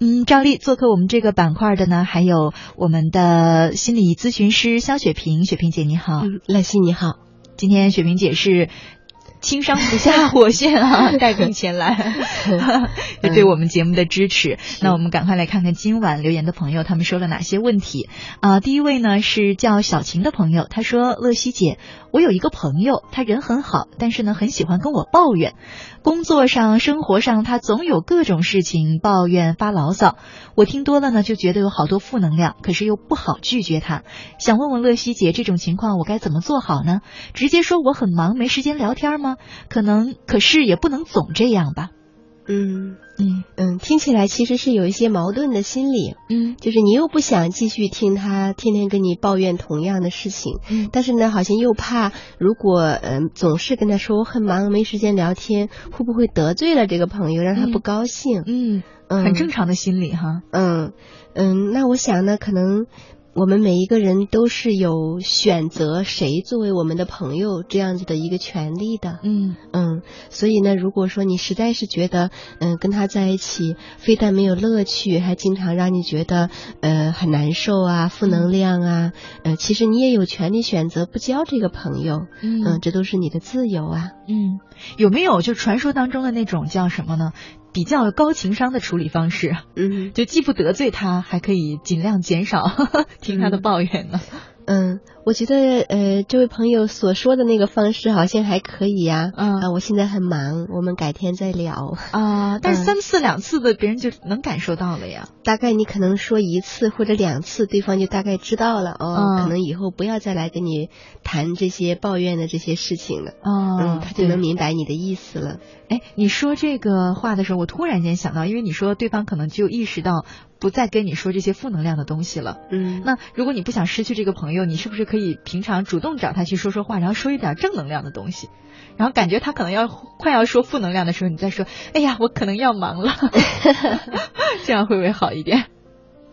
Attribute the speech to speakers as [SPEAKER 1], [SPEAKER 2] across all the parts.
[SPEAKER 1] 嗯，照例做客我们这个板块的呢，还有我们的心理咨询师肖雪萍，雪萍姐你好，
[SPEAKER 2] 嗯，赖希你好，
[SPEAKER 1] 今天雪萍姐是。轻伤不下 火线啊，带病前来，也对我们节目的支持。那我们赶快来看看今晚留言的朋友，他们说了哪些问题啊？第一位呢是叫小晴的朋友，他说：“乐西姐，我有一个朋友，他人很好，但是呢很喜欢跟我抱怨，工作上、生活上，他总有各种事情抱怨发牢骚。我听多了呢，就觉得有好多负能量，可是又不好拒绝他。想问问乐西姐，这种情况我该怎么做好呢？直接说我很忙，没时间聊天吗？”可能，可是也不能总这样吧。
[SPEAKER 2] 嗯嗯嗯，听起来其实是有一些矛盾的心理。嗯，就是你又不想继续听他天天跟你抱怨同样的事情，嗯，但是呢，好像又怕如果嗯总是跟他说我很忙没时间聊天，会不会得罪了这个朋友，让他不高兴？
[SPEAKER 1] 嗯嗯，很正常的心理哈。
[SPEAKER 2] 嗯嗯，那我想呢，可能。我们每一个人都是有选择谁作为我们的朋友这样子的一个权利的，嗯。嗯，所以呢，如果说你实在是觉得，嗯，跟他在一起非但没有乐趣，还经常让你觉得，呃，很难受啊，负能量啊，呃，其实你也有权利选择不交这个朋友，嗯，这都是你的自由啊，
[SPEAKER 1] 嗯，有没有就传说当中的那种叫什么呢？比较高情商的处理方式，嗯，就既不得罪他，还可以尽量减少 听他的抱怨呢。
[SPEAKER 2] 嗯，我觉得呃，这位朋友所说的那个方式好像还可以呀。啊，我现在很忙，我们改天再聊。
[SPEAKER 1] 啊，但是三次两次的，别人就能感受到了呀。
[SPEAKER 2] 大概你可能说一次或者两次，对方就大概知道了哦，可能以后不要再来跟你谈这些抱怨的这些事情了。哦，嗯，他就能明白你的意思了。
[SPEAKER 1] 哎，你说这个话的时候，我突然间想到，因为你说对方可能就意识到。不再跟你说这些负能量的东西了。嗯，那如果你不想失去这个朋友，你是不是可以平常主动找他去说说话，然后说一点正能量的东西，然后感觉他可能要快要说负能量的时候，你再说，哎呀，我可能要忙了，这样会不会好一点？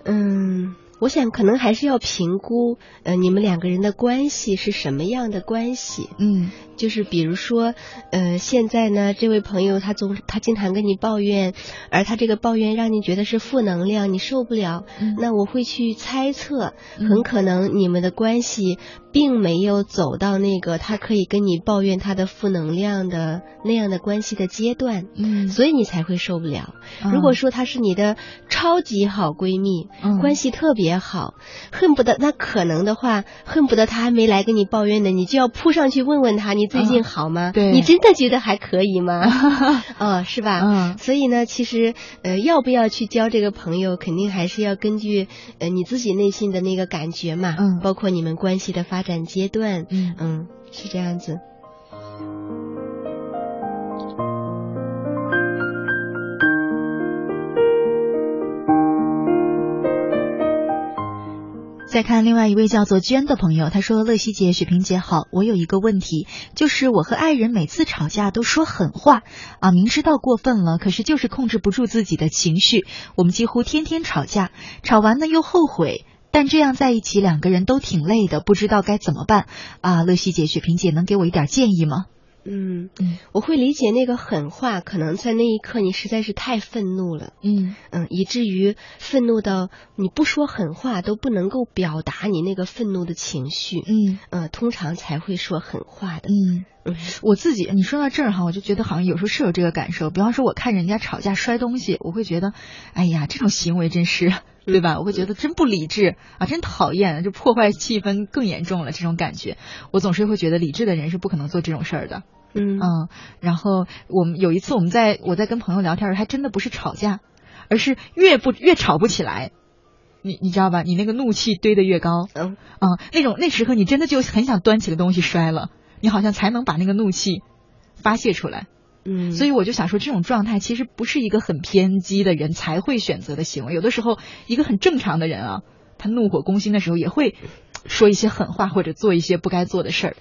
[SPEAKER 2] 嗯。我想可能还是要评估，呃，你们两个人的关系是什么样的关系？嗯，就是比如说，呃，现在呢，这位朋友他总他经常跟你抱怨，而他这个抱怨让你觉得是负能量，你受不了。那我会去猜测，很可能你们的关系并没有走到那个他可以跟你抱怨他的负能量的那样的关系的阶段。嗯，所以你才会受不了。如果说她是你的超级好闺蜜，关系特别。也好，恨不得那可能的话，恨不得他还没来跟你抱怨呢，你就要扑上去问问他，你最近好吗？
[SPEAKER 1] 对，
[SPEAKER 2] 你真的觉得还可以吗？哦，是吧？嗯，所以呢，其实呃，要不要去交这个朋友，肯定还是要根据呃你自己内心的那个感觉嘛，嗯，包括你们关系的发展阶段，嗯嗯，是这样子。
[SPEAKER 1] 再看另外一位叫做娟的朋友，他说：“乐西姐、雪萍姐好，我有一个问题，就是我和爱人每次吵架都说狠话啊，明知道过分了，可是就是控制不住自己的情绪。我们几乎天天吵架，吵完呢又后悔，但这样在一起两个人都挺累的，不知道该怎么办啊？乐西姐、雪萍姐能给我一点建议吗？”
[SPEAKER 2] 嗯。嗯，我会理解那个狠话，可能在那一刻你实在是太愤怒了，嗯。嗯，以至于愤怒到你不说狠话都不能够表达你那个愤怒的情绪，嗯。嗯，通常才会说狠话的，
[SPEAKER 1] 嗯嗯，我自己你说到这儿哈，我就觉得好像有时候是有这个感受，比方说我看人家吵架摔东西，我会觉得，哎呀，这种行为真是 对吧？我会觉得真不理智啊，真讨厌，就破坏气氛更严重了，这种感觉，我总是会觉得理智的人是不可能做这种事儿的。嗯然后我们有一次我们在我在跟朋友聊天，还真的不是吵架，而是越不越吵不起来，你你知道吧？你那个怒气堆得越高，嗯啊，那种那时刻你真的就很想端起个东西摔了，你好像才能把那个怒气发泄出来，嗯，所以我就想说，这种状态其实不是一个很偏激的人才会选择的行为，有的时候一个很正常的人啊，他怒火攻心的时候也会说一些狠话或者做一些不该做的事儿。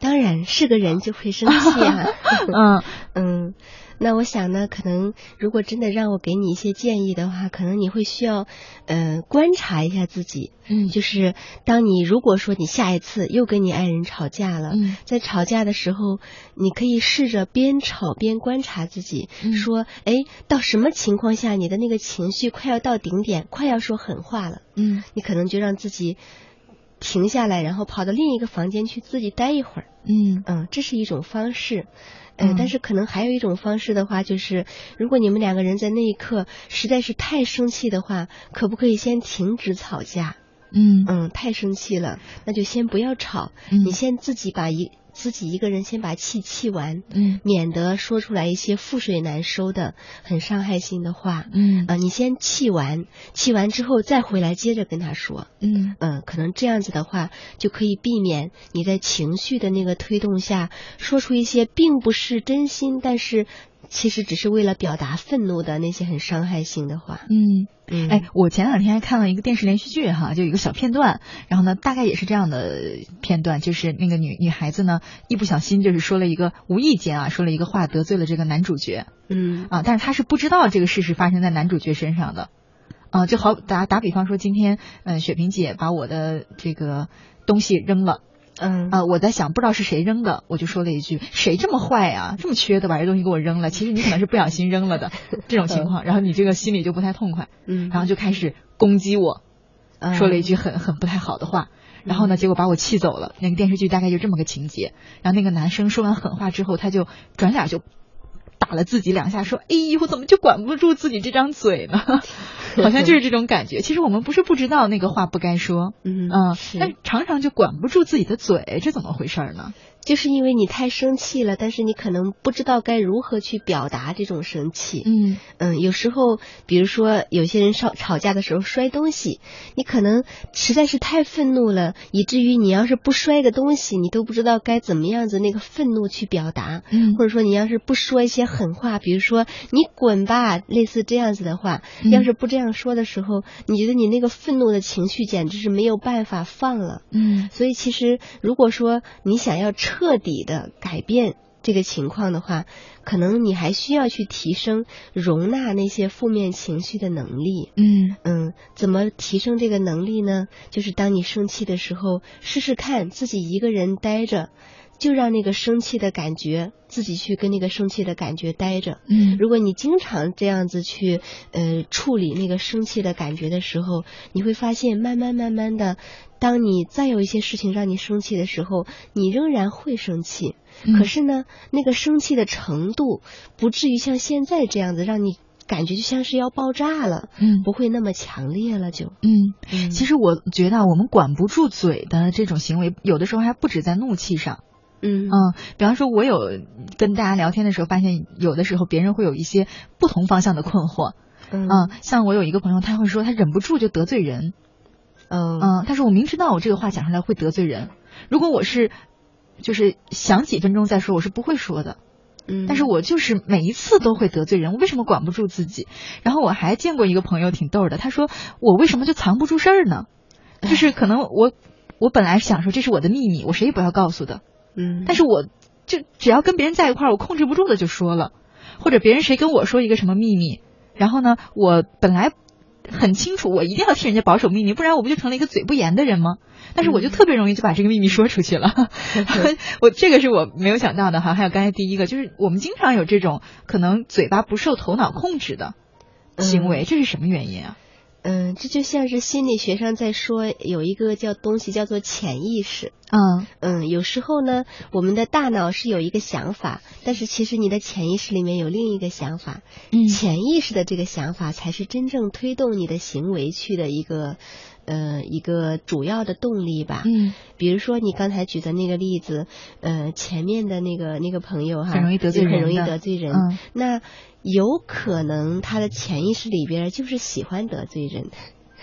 [SPEAKER 2] 当然是个人就会生气啊。嗯 嗯。那我想呢，可能如果真的让我给你一些建议的话，可能你会需要，呃，观察一下自己。
[SPEAKER 1] 嗯，
[SPEAKER 2] 就是当你如果说你下一次又跟你爱人吵架了，在吵架的时候，你可以试着边吵边观察自己，说，哎，到什么情况下你的那个情绪快要到顶点，快要说狠话了？
[SPEAKER 1] 嗯，
[SPEAKER 2] 你可能就让自己停下来，然后跑到另一个房间去自己待一会儿。
[SPEAKER 1] 嗯
[SPEAKER 2] 嗯，这是一种方式。呃，但是可能还有一种方式的话，就是如果你们两个人在那一刻实在是太生气的话，可不可以先停止吵架？
[SPEAKER 1] 嗯
[SPEAKER 2] 嗯，太生气了，那就先不要吵，你先自己把一。自己一个人先把气气完，
[SPEAKER 1] 嗯，
[SPEAKER 2] 免得说出来一些覆水难收的很伤害性的话，
[SPEAKER 1] 嗯
[SPEAKER 2] 啊，你先气完，气完之后再回来接着跟他说，
[SPEAKER 1] 嗯
[SPEAKER 2] 嗯，可能这样子的话就可以避免你在情绪的那个推动下说出一些并不是真心，但是。其实只是为了表达愤怒的那些很伤害性的话。
[SPEAKER 1] 嗯嗯，哎，我前两天还看了一个电视连续剧哈，就有一个小片段，然后呢，大概也是这样的片段，就是那个女女孩子呢，一不小心就是说了一个无意间啊，说了一个话得罪了这个男主角。
[SPEAKER 2] 嗯
[SPEAKER 1] 啊，但是她是不知道这个事实发生在男主角身上的。啊，就好打打比方说，今天嗯，雪萍姐把我的这个东西扔了。
[SPEAKER 2] 嗯
[SPEAKER 1] 啊，我在想，不知道是谁扔的，我就说了一句：“谁这么坏呀？这么缺德，把这东西给我扔了。”其实你可能是不小心扔了的 这种情况，然后你这个心里就不太痛快，
[SPEAKER 2] 嗯，
[SPEAKER 1] 然后就开始攻击我，说了一句很很不太好的话，然后呢，结果把我气走了。那个电视剧大概就这么个情节。然后那个男生说完狠话之后，他就转脸就打了自己两下，说：“哎呦，我怎么就管不住自己这张嘴呢？” 好像就是这种感觉。其实我们不是不知道那个话不该说，
[SPEAKER 2] 嗯
[SPEAKER 1] 嗯，但常常就管不住自己的嘴，这怎么回事呢？
[SPEAKER 2] 就是因为你太生气了，但是你可能不知道该如何去表达这种生气。
[SPEAKER 1] 嗯
[SPEAKER 2] 嗯，有时候，比如说有些人吵吵架的时候摔东西，你可能实在是太愤怒了，以至于你要是不摔个东西，你都不知道该怎么样子那个愤怒去表达。
[SPEAKER 1] 嗯，
[SPEAKER 2] 或者说你要是不说一些狠话，比如说你滚吧，类似这样子的话，要是不这样说的时候，你觉得你那个愤怒的情绪简直是没有办法放了。
[SPEAKER 1] 嗯，
[SPEAKER 2] 所以其实如果说你想要彻彻底的改变这个情况的话，可能你还需要去提升容纳那些负面情绪的能力。
[SPEAKER 1] 嗯
[SPEAKER 2] 嗯，怎么提升这个能力呢？就是当你生气的时候，试试看自己一个人待着。就让那个生气的感觉自己去跟那个生气的感觉待着。
[SPEAKER 1] 嗯，
[SPEAKER 2] 如果你经常这样子去呃处理那个生气的感觉的时候，你会发现慢慢慢慢的，当你再有一些事情让你生气的时候，你仍然会生气。可是呢，那个生气的程度不至于像现在这样子让你感觉就像是要爆炸了。
[SPEAKER 1] 嗯，
[SPEAKER 2] 不会那么强烈了就。
[SPEAKER 1] 嗯，其实我觉得我们管不住嘴的这种行为，有的时候还不止在怒气上。
[SPEAKER 2] 嗯
[SPEAKER 1] 嗯，比方说，我有跟大家聊天的时候，发现有的时候别人会有一些不同方向的困惑。
[SPEAKER 2] 嗯，
[SPEAKER 1] 像我有一个朋友，他会说他忍不住就得罪人。
[SPEAKER 2] 嗯
[SPEAKER 1] 嗯，但是我明知道我这个话讲出来会得罪人，如果我是就是想几分钟再说，我是不会说的。
[SPEAKER 2] 嗯，
[SPEAKER 1] 但是我就是每一次都会得罪人，我为什么管不住自己？然后我还见过一个朋友挺逗的，他说我为什么就藏不住事儿呢？就是可能我我本来想说这是我的秘密，我谁也不要告诉的。
[SPEAKER 2] 嗯，
[SPEAKER 1] 但是我就只要跟别人在一块儿，我控制不住的就说了，或者别人谁跟我说一个什么秘密，然后呢，我本来很清楚，我一定要替人家保守秘密，不然我不就成了一个嘴不严的人吗？但是我就特别容易就把这个秘密说出去了，我这个是我没有想到的哈。还有刚才第一个，就是我们经常有这种可能嘴巴不受头脑控制的行为，这是什么原因啊？
[SPEAKER 2] 嗯，这就像是心理学上在说有一个叫东西叫做潜意识。
[SPEAKER 1] 嗯
[SPEAKER 2] 嗯，有时候呢，我们的大脑是有一个想法，但是其实你的潜意识里面有另一个想法。
[SPEAKER 1] 嗯，
[SPEAKER 2] 潜意识的这个想法才是真正推动你的行为去的一个呃一个主要的动力吧。
[SPEAKER 1] 嗯，
[SPEAKER 2] 比如说你刚才举的那个例子，呃，前面的那个那个朋友哈，
[SPEAKER 1] 很容易得罪人，
[SPEAKER 2] 很容易得罪人。
[SPEAKER 1] 嗯，
[SPEAKER 2] 那有可能他的潜意识里边就是喜欢得罪人。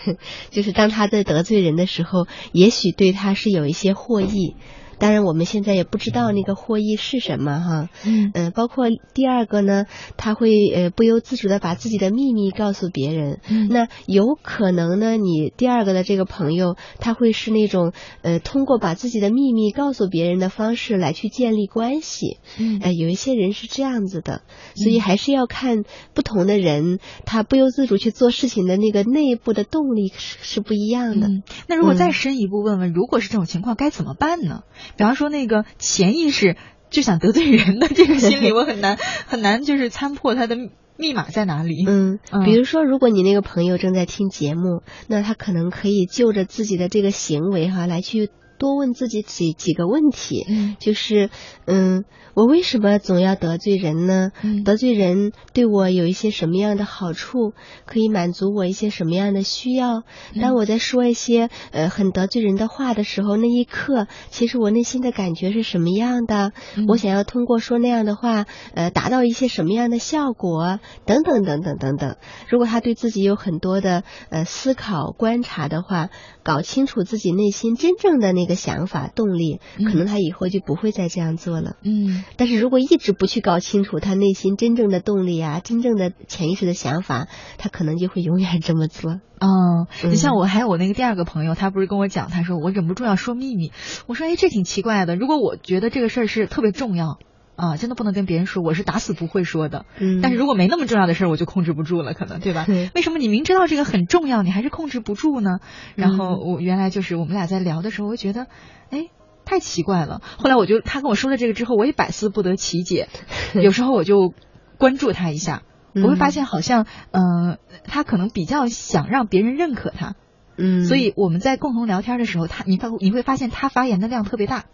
[SPEAKER 2] 就是当他在得罪人的时候，也许对他是有一些获益，当然我们现在也不知道那个获益是什么哈。嗯呃，包括第二个呢，他会呃不由自主的把自己的秘密告诉别人。嗯，那有可能呢，你第二个的这个朋友他会是那种呃通过把自己的秘密告诉别人的方式来去建立关系。嗯，哎，有一些人是这样子的，所以还是要看不同的人，他不由自主去做事情的那个内部的动力是是不一样的。
[SPEAKER 1] 那如果再深一步问问，如果是这种情况该怎么办呢？比方说那个潜意识就想得罪人的这个心理，我很难 很难就是参破他的密码在哪里。
[SPEAKER 2] 嗯，比如说如果你那个朋友正在听节目，那他可能可以就着自己的这个行为哈来去。多问自己几几个问题，就是，嗯，我为什么总要得罪人呢？得罪人对我有一些什么样的好处？可以满足我一些什么样的需要？当我在说一些呃很得罪人的话的时候，那一刻，其实我内心的感觉是什么样的？我想要通过说那样的话，呃，达到一些什么样的效果？等等等等等等。如果他对自己有很多的呃思考观察的话，搞清楚自己内心真正的那。一个想法动力，可能他以后就不会再这样做了。嗯，但是如果一直不去搞清楚他内心真正的动力啊，真正的潜意识的想法，他可能就会永远这么做。
[SPEAKER 1] 哦，你像我还有我那个第二个朋友，他不是跟我讲，他说我忍不住要说秘密。我说，哎，这挺奇怪的。如果我觉得这个事儿是特别重要。啊，真的不能跟别人说，我是打死不会说的。嗯，但是如果没那么重要的事儿，我就控制不住了，可能对吧？对为什么你明知道这个很重要，你还是控制不住呢？然后我原来就是我们俩在聊的时候，我觉得，哎，太奇怪了。后来我就他跟我说了这个之后，我也百思不得其解。有时候我就关注他一下，我会发现好像，嗯，他可能比较想让别人认可他。嗯，所以我们在共同聊天的时候，他你发你会发现他发言的量特别大。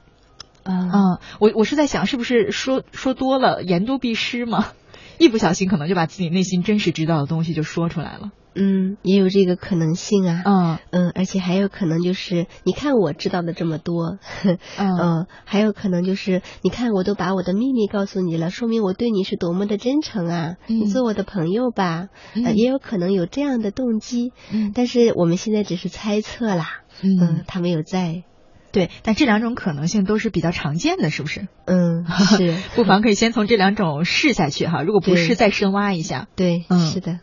[SPEAKER 1] 啊，我我是在想，是不是说说多了言多必失嘛？一不小心可能就把自己内心真实知道的东西就说出来了。
[SPEAKER 2] 嗯，也有这个可能性啊。嗯嗯，而且还有可能就是，你看我知道的这么多，嗯，还有可能就是，你看我都把我的秘密告诉你了，说明我对你是多么的真诚啊！你做我的朋友吧，也有可能有这样的动机。嗯，但是我们现在只是猜测啦。嗯，他没有在。
[SPEAKER 1] 对，但这两种可能性都是比较常见的，是不是？
[SPEAKER 2] 嗯，是，
[SPEAKER 1] 不妨可以先从这两种试下去哈，如果不试，再深挖一下。
[SPEAKER 2] 对，嗯，是的。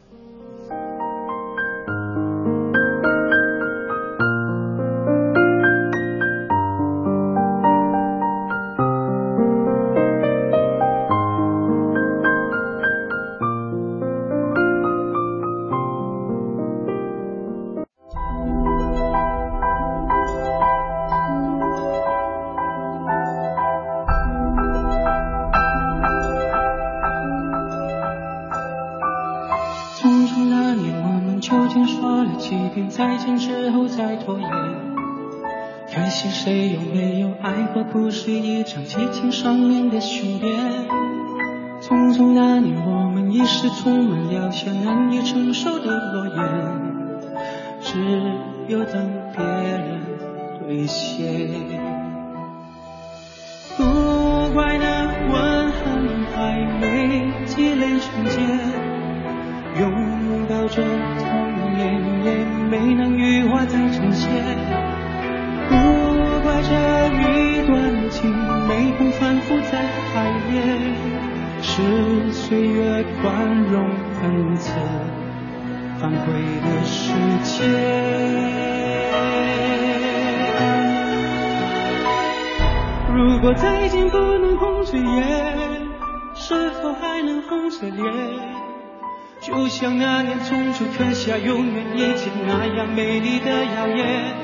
[SPEAKER 3] 像那年匆促刻下永远一起那样美丽的谣言。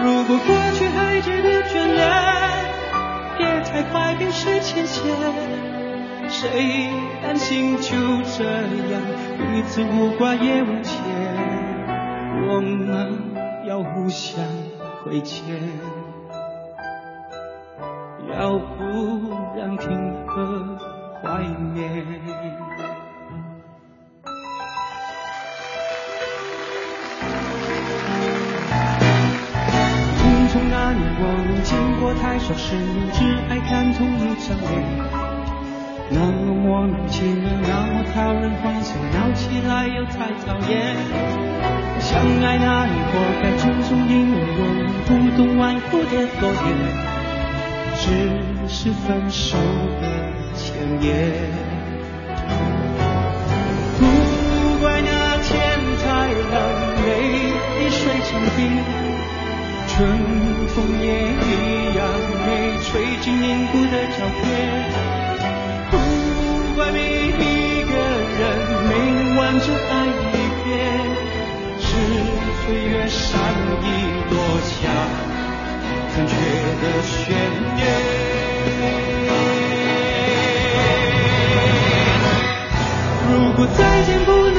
[SPEAKER 3] 如果过去还值得眷恋。别太快冰释前嫌，谁甘心就这样彼此无挂也无牵？我们要互相亏欠，要不然凭何怀念？那年我们见过太少世面，只爱看同一张脸。那么我们竟然那么讨人欢喜，闹起来又太讨厌。相爱那年活该匆匆因为我们不懂顽固的诺言。只是分手的前言。不怪那天太冷，泪已水成冰，春风也一样没吹进凝固的照片。不怪每一个人没能完整爱一遍，是岁月善意落下。残缺的悬念。如果再见不能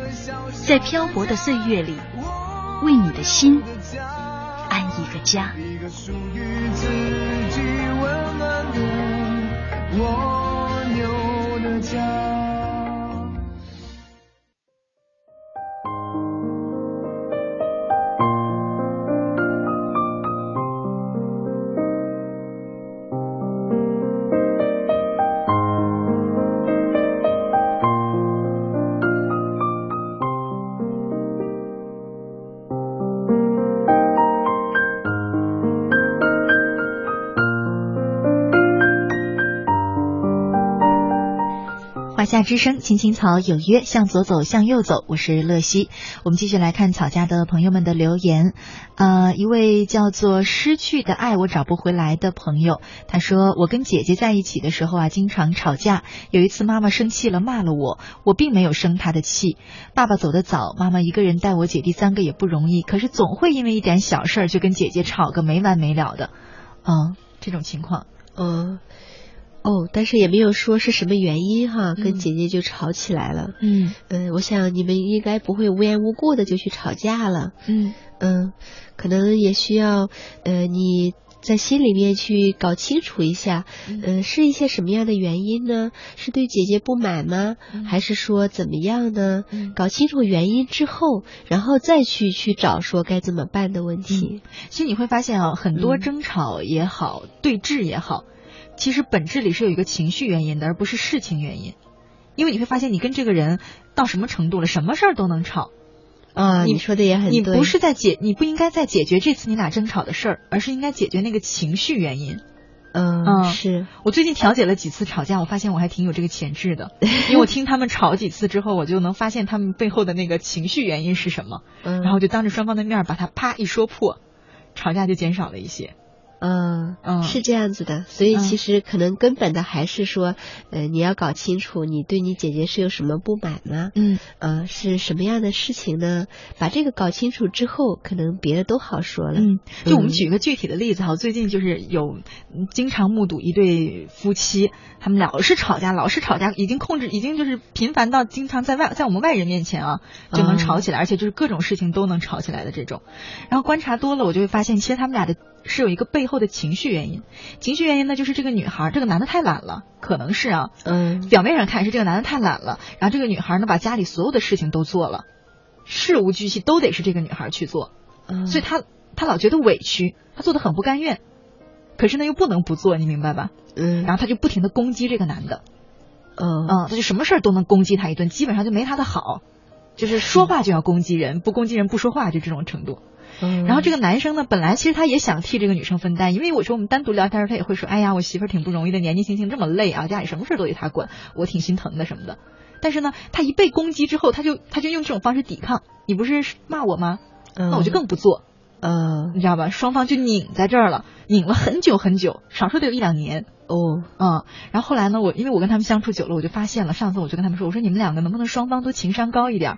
[SPEAKER 4] 在漂泊的岁月里，为你的心安。一个家。一个属于自己温暖的我
[SPEAKER 1] 夏之声，青青草有约，向左走，向右走。我是乐西，我们继续来看草家的朋友们的留言。呃，一位叫做“失去的爱我找不回来”的朋友，他说：“我跟姐姐在一起的时候啊，经常吵架。有一次妈妈生气了，骂了我，我并没有生她的气。爸爸走得早，妈妈一个人带我姐弟三个也不容易，可是总会因为一点小事儿就跟姐姐吵个没完没了的。嗯，这种情况，
[SPEAKER 2] 嗯。”哦，但是也没有说是什么原因哈，跟姐姐就吵起来了。嗯嗯，我想你们应该不会无缘无故的就去吵架了。嗯嗯，可能也需要呃你在心里面去搞清楚一下，嗯，是一些什么样的原因呢？是对姐姐不满吗？还是说怎么样呢？搞清楚原因之后，然后再去去找说该怎么办的问题。
[SPEAKER 1] 其实你会发现啊，很多争吵也好，对峙也好。其实本质里是有一个情绪原因的，而不是事情原因。因为你会发现，你跟这个人到什么程度了，什么事儿都能吵。
[SPEAKER 2] 啊，你说的也很对。
[SPEAKER 1] 你不是在解，你不应该在解决这次你俩争吵的事儿，而是应该解决那个情绪原因。
[SPEAKER 2] 嗯，是
[SPEAKER 1] 我最近调解了几次吵架，我发现我还挺有这个潜质的。因为我听他们吵几次之后，我就能发现他们背后的那个情绪原因是什么。嗯，然后就当着双方的面把它啪一说破，吵架就减少了一些。
[SPEAKER 2] 嗯嗯，是这样子的。所以其实可能根本的还是说，呃，你要搞清楚你对你姐姐是有什么不满吗？嗯，呃，是什么样的事情呢？把这个搞清楚之后，可能别的都好说了。
[SPEAKER 1] 嗯，就我们举一个具体的例子哈，最近就是有经常目睹一对夫妻，他们老是吵架，老是吵架，已经控制，已经就是频繁到经常在外在我们外人面前啊就能吵起来，而且就是各种事情都能吵起来的这种。然后观察多了，我就会发现，其实他们俩的是有一个背后的情绪原因。情绪原因呢，就是这个女孩，这个男的太懒了，可能是啊，嗯，表面上看是这个男的太懒了，然后这个女孩呢，把家里所有的事情都做了，事无巨细都得是这个女孩去做，所以她她老觉得委屈，她做的很不甘愿，可是呢又不能不做，你明白吧？嗯，然后她就不停的攻击这个男的，嗯嗯，他就什么事儿都能攻击他一顿，基本上就没他的好。就是说话就要攻击人，不攻击人不说话，就这种程度。然后这个男生呢，本来其实他也想替这个女生分担，因为我说我们单独聊天，他也会说，哎呀，我媳妇儿挺不容易的，年纪轻轻这么累啊，家里什么事都得他管，我挺心疼的什么的。但是呢，他一被攻击之后，他就他就用这种方式抵抗。你不是骂我吗？那我就更不做。嗯，你知道吧？双方就拧在这儿了，拧了很久很久，少说得有一两年。哦，嗯，然后后来呢，我因为我跟他们相处久了，我就发现了。上次我就跟他们说，我说你们两个能不能双方都情商高一点？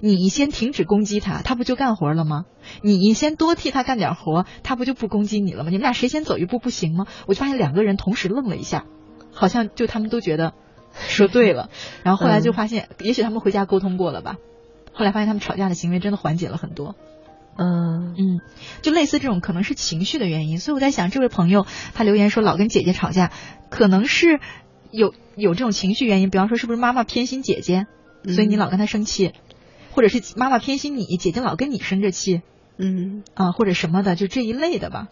[SPEAKER 1] 你先停止攻击他，他不就干活了吗？你先多替他干点活，他不就不攻击你了吗？你们俩谁先走一步不行吗？我就发现两个人同时愣了一下，好像就他们都觉得说对了。然后后来就发现，也许他们回家沟通过了吧。后来发现他们吵架的行为真的缓解了很多。嗯。嗯，就类似这种可能是情绪的原因，所以我在想，这位朋友他留言说老跟姐姐吵架，可能是有有这种情绪原因，比方说是不是妈妈偏心姐姐，所以你老跟她生气，或者是妈妈偏心你，姐姐老跟你生着气，嗯。啊或者什么的，就这一类的吧。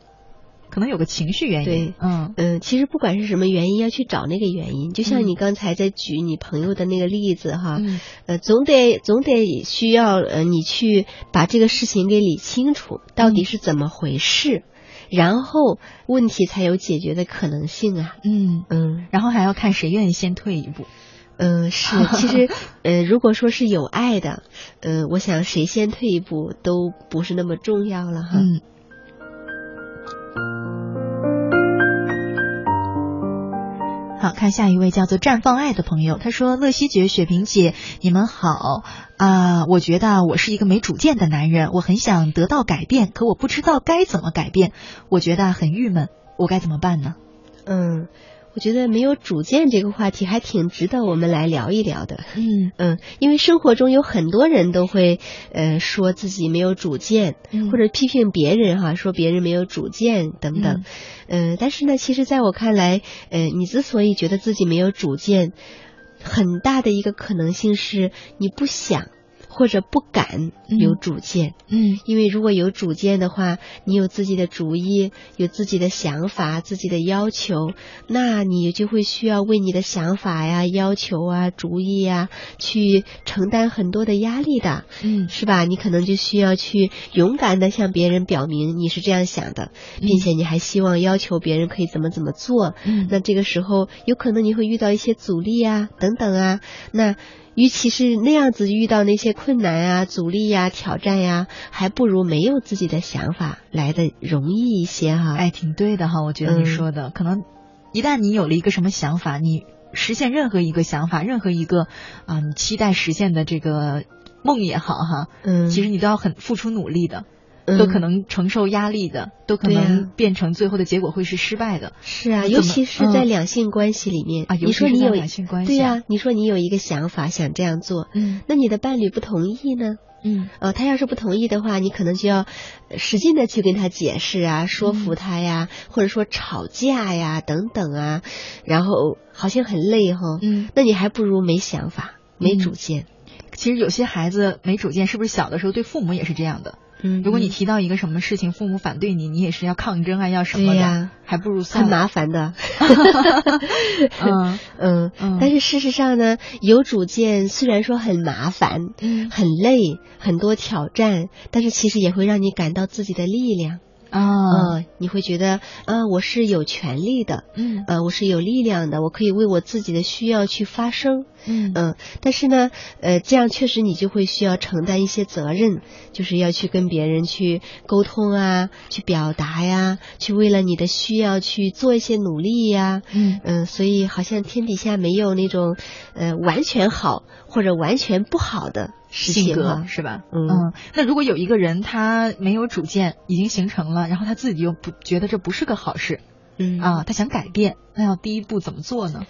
[SPEAKER 1] 可能有个情绪原因，
[SPEAKER 2] 对，嗯嗯，其实不管是什么原因，要去找那个原因。就像你刚才在举你朋友的那个例子哈，呃，总得总得需要呃你去把这个事情给理清楚，到底是怎么回事，然后问题才有解决的可能性啊。
[SPEAKER 1] 嗯嗯，然后还要看谁愿意先退一步。
[SPEAKER 2] 嗯，是，其实 呃，如果说是有爱的，嗯，我想谁先退一步都不是那么重要了哈。嗯。
[SPEAKER 1] 好看下一位叫做绽放爱的朋友，他说：“乐西姐、雪萍姐，你们好啊！我觉得我是一个没主见的男人，我很想得到改变，可我不知道该怎么改变，我觉得很郁闷，我该怎么办呢？”
[SPEAKER 2] 嗯。我觉得没有主见这个话题还挺值得我们来聊一聊的。嗯 嗯，因为生活中有很多人都会呃说自己没有主见，或者批评别人哈，说别人没有主见等等。嗯，但是呢，其实在我看来，呃，你之所以觉得自己没有主见，很大的一个可能性是你不想。或者不敢有主见，嗯，因为如果有主见的话，你有自己的主意，有自己的想法，自己的要求，那你就会需要为你的想法呀、要求啊、主意呀，去承担很多的压力的，嗯，是吧？你可能就需要去勇敢的向别人表明你是这样想的，并且你还希望要求别人可以怎么怎么做，嗯，那这个时候有可能你会遇到一些阻力啊，等等啊，那。与其是那样子遇到那些困难啊、阻力呀、挑战呀，还不如没有自己的想法来的容易一些哈。
[SPEAKER 1] 哎，挺对的哈，我觉得你说的，可能一旦你有了一个什么想法，你实现任何一个想法，任何一个啊你期待实现的这个梦也好哈，嗯，其实你都要很付出努力的。都可能承受压力的，都可能变成最后的结果会是失败的。
[SPEAKER 2] 是啊，尤其是在两性关系里面
[SPEAKER 1] 啊，
[SPEAKER 2] 你说你有
[SPEAKER 1] 两性关
[SPEAKER 2] 系，对呀，你说你有一个想法想这样做，嗯，那你的伴侣不同意呢？嗯，呃，他要是不同意的话，你可能就要使劲的去跟他解释啊，说服他呀，或者说吵架呀等等啊，然后好像很累哈，嗯，那你还不如没想法、没主见。
[SPEAKER 1] 其实有些孩子没主见，是不是小的时候对父母也是这样的？嗯，如果你提到一个什么事情，父母反对你，你也是要抗争啊，要什么的，还不如
[SPEAKER 2] 很麻烦的。嗯 嗯嗯。但是事实上呢，有主见虽然说很麻烦，嗯，很累，很多挑战，但是其实也会让你感到自己的力量。啊，你会觉得，啊，我是有权利的，嗯，呃，我是有力量的，我可以为我自己的需要去发声，嗯嗯，但是呢，呃，这样确实你就会需要承担一些责任，就是要去跟别人去沟通啊，去表达呀，去为了你的需要去做一些努力呀，嗯嗯，所以好像天底下没有那种，呃，完全好或者完全不好的。
[SPEAKER 1] 性格是吧？嗯，那如果有一个人他没有主见，已经形成了，然后他自己又不觉得这不是个好事，嗯啊，他想改变，那要第一步怎么做呢？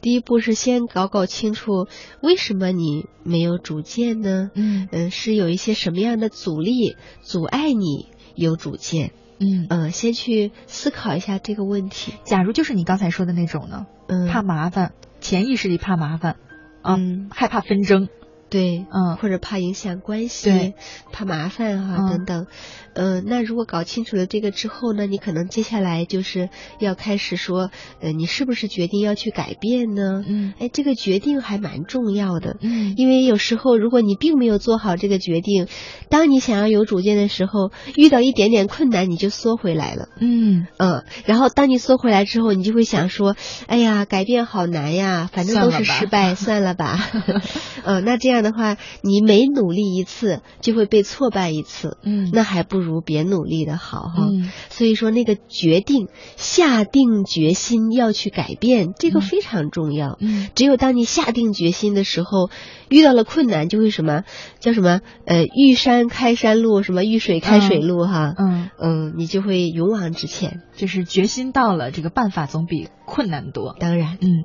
[SPEAKER 2] 第一步是先搞搞清楚为什么你没有主见呢？嗯嗯，是有一些什么样的阻力阻碍你有主见？嗯嗯，先去思考一下这个问题。
[SPEAKER 1] 假如就是你刚才说的那种呢？嗯，怕麻烦，潜意识里怕麻烦，嗯，害怕纷争。
[SPEAKER 2] 对，嗯，或者怕影响关系，对。怕麻烦哈等等，嗯，那如果搞清楚了这个之后呢，你可能接下来就是要开始说，呃，你是不是决定要去改变呢？嗯，哎，这个决定还蛮重要的，嗯，因为有时候如果你并没有做好这个决定，当你想要有主见的时候，遇到一点点困难你就缩回来了，嗯。嗯，然后当你缩回来之后，你就会想说，哎呀，改变好难呀，反正都是失败，算了吧，嗯，那这样。这样的话，你每努力一次就会被挫败一次，嗯，那还不如别努力的好哈。所以说，那个决定下定决心要去改变，这个非常重要。嗯，只有当你下定决心的时候，遇到了困难就会什么？叫什么？呃遇山开山路，什么遇水开水路哈。嗯。嗯，你就会勇往直前，
[SPEAKER 1] 就是决心到了，这个办法总比困难多。
[SPEAKER 2] 当然，嗯。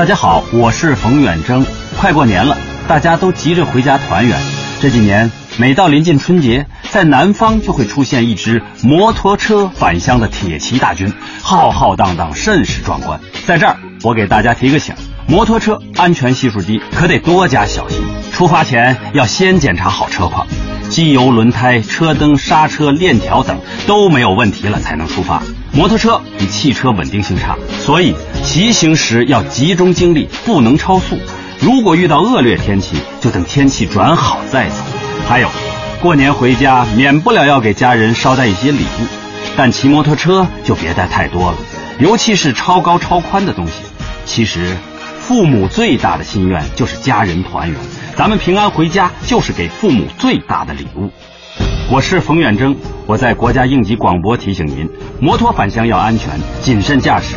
[SPEAKER 5] 大家好，我是冯远征。快过年了，大家都急着回家团圆。这几年，每到临近春节，在南方就会出现一支摩托车返乡的铁骑大军，浩浩荡荡，甚是壮观。在这儿，我给大家提个醒：摩托车安全系数低，可得多加小心。出发前要先检查好车况。机油、轮胎、车灯、刹车、链条等都没有问题了才能出发。摩托车比汽车稳定性差，所以骑行时要集中精力，不能超速。如果遇到恶劣天气，就等天气转好再走。还有，过年回家免不了要给家人捎带一些礼物，但骑摩托车就别带太多了，尤其是超高超宽的东西。其实，父母最大的心愿就是家人团圆。咱们平安回家，就是给父母最大的礼物。我是冯远征，我在国家应急广播提醒您：摩托返乡要安全，谨慎驾驶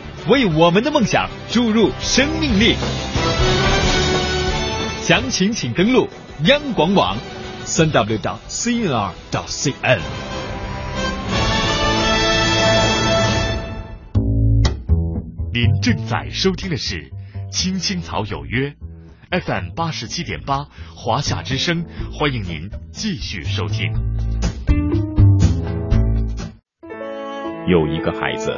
[SPEAKER 6] 为我们的梦想注入生命力。详情请登录央广网，三 w 点 cnr 点 cn。
[SPEAKER 7] 您正在收听的是。青青草有约，FM 八十七点八，华夏之声，欢迎您继续收听。
[SPEAKER 8] 有一个孩子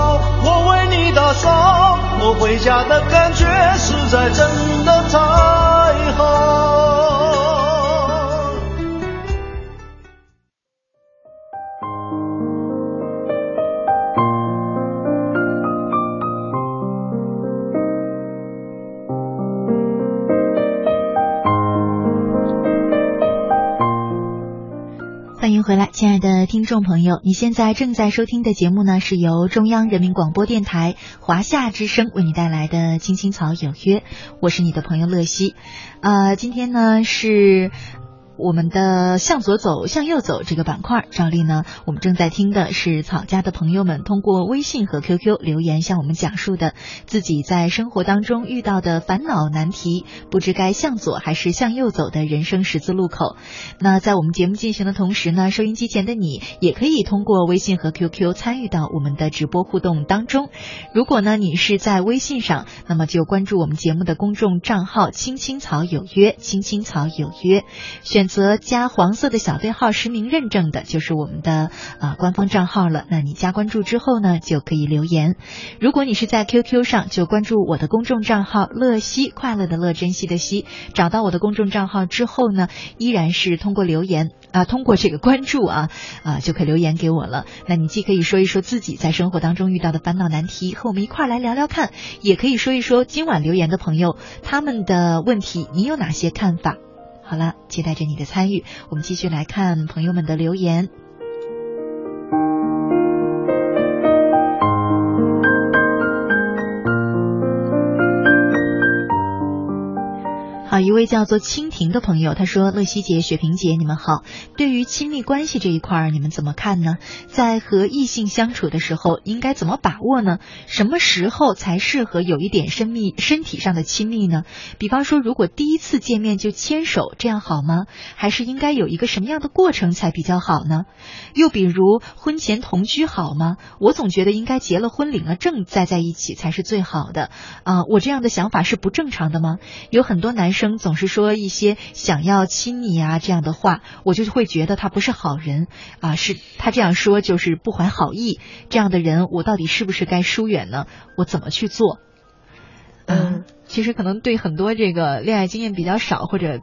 [SPEAKER 9] 我为你打扫。我回家的感觉实在真的太好。
[SPEAKER 1] 亲爱的听众朋友，你现在正在收听的节目呢，是由中央人民广播电台华夏之声为你带来的《青青草有约》，我是你的朋友乐西。呃，今天呢是。我们的向左走，向右走这个板块，照例呢，我们正在听的是草家的朋友们通过微信和 QQ 留言向我们讲述的自己在生活当中遇到的烦恼难题，不知该向左还是向右走的人生十字路口。那在我们节目进行的同时呢，收音机前的你也可以通过微信和 QQ 参与到我们的直播互动当中。如果呢你是在微信上，那么就关注我们节目的公众账号“青青草有约”，“青青草有约”，选。则加黄色的小对号实名认证的，就是我们的啊官方账号了。那你加关注之后呢，就可以留言。如果你是在 QQ 上，就关注我的公众账号“乐西快乐的乐珍惜的惜”。找到我的公众账号之后呢，依然是通过留言啊，通过这个关注啊 啊，就可以留言给我了。那你既可以说一说自己在生活当中遇到的烦恼难题，和我们一块来聊聊看，也可以说一说今晚留言的朋友他们的问题，你有哪些看法？好了，期待着你的参与。我们继续来看朋友们的留言。啊，一位叫做蜻蜓的朋友，他说：“乐西姐、雪萍姐，你们好。对于亲密关系这一块儿，你们怎么看呢？在和异性相处的时候，应该怎么把握呢？什么时候才适合有一点身密、身体上的亲密呢？比方说，如果第一次见面就牵手，这样好吗？还是应该有一个什么样的过程才比较好呢？又比如，婚前同居好吗？我总觉得应该结了婚、领了证再在一起才是最好的。啊，我这样的想法是不正常的吗？有很多男生。”生总是说一些想要亲你啊这样的话，我就会觉得他不是好人啊，是他这样说就是不怀好意。这样的人，我到底是不是该疏远呢？我怎么去做？嗯，其实可能对很多这个恋爱经验比较少或者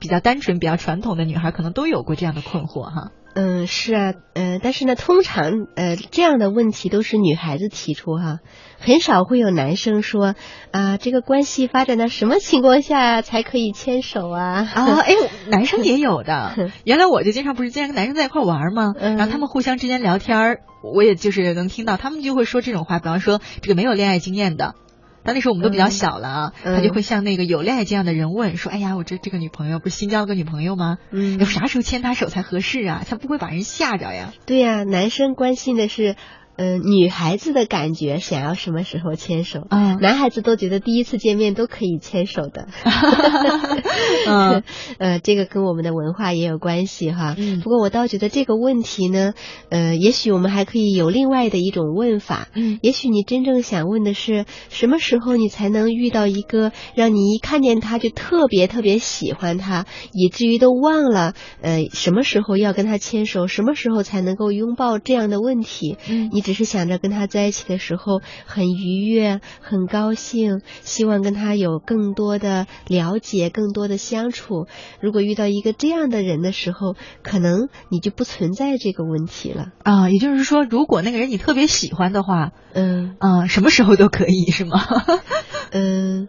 [SPEAKER 1] 比较单纯、比较传统的女孩，可能都有过这样的困惑哈。
[SPEAKER 2] 嗯，是啊，呃，但是呢，通常呃这样的问题都是女孩子提出哈，很少会有男生说啊，这个关系发展到什么情况下才可以牵手啊？
[SPEAKER 1] 啊，哎，男生也有的。原来我就经常不是经常跟男生在一块玩吗？然后他们互相之间聊天，我也就是能听到他们就会说这种话，比方说这个没有恋爱经验的。但那时候我们都比较小了啊，他就会像那个有恋爱经验的人问说：“哎呀，我这这个女朋友不是新交了个女朋友吗？嗯，要啥时候牵她手才合适啊？才不会把人吓着呀？”
[SPEAKER 2] 对呀，男生关心的是。嗯，女孩子的感觉想要什么时候牵手？嗯，男孩子都觉得第一次见面都可以牵手的。嗯，呃，这个跟我们的文化也有关系哈。嗯，不过我倒觉得这个问题呢，呃，也许我们还可以有另外的一种问法。嗯，也许你真正想问的是，什么时候你才能遇到一个让你一看见他就特别特别喜欢他，以至于都忘了呃什么时候要跟他牵手，什么时候才能够拥抱这样的问题？嗯，你。只是想着跟他在一起的时候很愉悦、很高兴，希望跟他有更多的了解、更多的相处。如果遇到一个这样的人的时候，可能你就不存在这个问题了
[SPEAKER 1] 啊。也就是说，如果那个人你特别喜欢的话，嗯啊，什么时候都可以，是吗？
[SPEAKER 2] 嗯。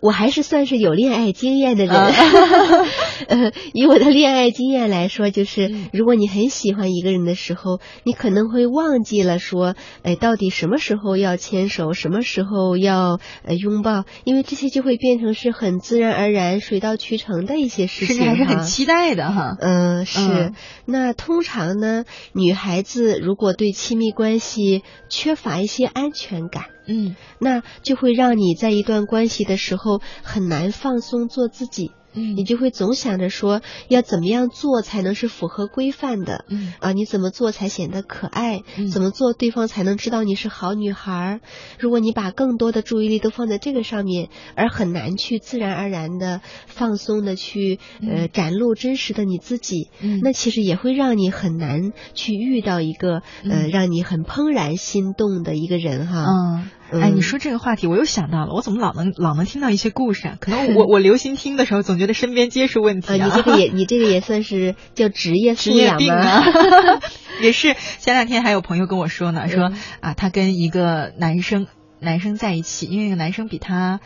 [SPEAKER 2] 我还是算是有恋爱经验的人，呃，以我的恋爱经验来说，就是如果你很喜欢一个人的时候，你可能会忘记了说，哎，到底什么时候要牵手，什么时候要呃拥抱，因为这些就会变成是很自然而然、水到渠成的一些事情，
[SPEAKER 1] 还是很期待的哈。
[SPEAKER 2] 嗯，是。那通常呢，女孩子如果对亲密关系缺乏一些安全感。嗯，那就会让你在一段关系的时候很难放松做自己。嗯，你就会总想着说要怎么样做才能是符合规范的，嗯啊，你怎么做才显得可爱？怎么做对方才能知道你是好女孩？如果你把更多的注意力都放在这个上面，而很难去自然而然的放松的去呃展露真实的你自己，嗯那其实也会让你很难去遇到一个呃让你很怦然心动的一个人哈。
[SPEAKER 1] 嗯。哎，你说这个话题，我又想到了，我怎么老能老能听到一些故事啊？可能我 我留心听的时候，总觉得身边皆是问题
[SPEAKER 2] 啊。你这个也你这个也算是叫职业
[SPEAKER 1] 职业病
[SPEAKER 2] 啊。
[SPEAKER 1] 也是前两天还有朋友跟我说呢，说啊，他跟一个男生男生在一起，因为那个男生比他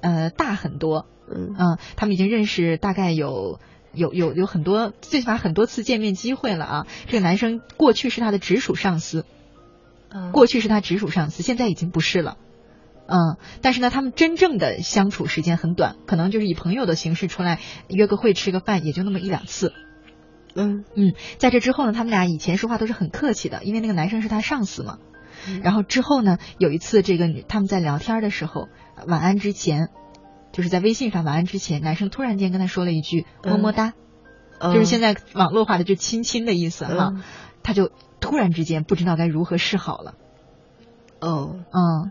[SPEAKER 1] 呃大很多，嗯，他们已经认识大概有有有有很多最起码很多次见面机会了啊。这个男生过去是他的直属上司。过去是他直属上司，现在已经不是了。嗯，但是呢，他们真正的相处时间很短，可能就是以朋友的形式出来约个会、吃个饭，也就那么一两次。嗯。嗯，在这之后呢，他们俩以前说话都是很客气的，因为那个男生是他上司嘛。然后之后呢，有一次这个女他们在聊天的时候，晚安之前，就是在微信上晚安之前，男生突然间跟他说了一句么么哒，就是现在网络化的就亲亲的意思哈，他就。突然之间不知道该如何是好了，哦，嗯，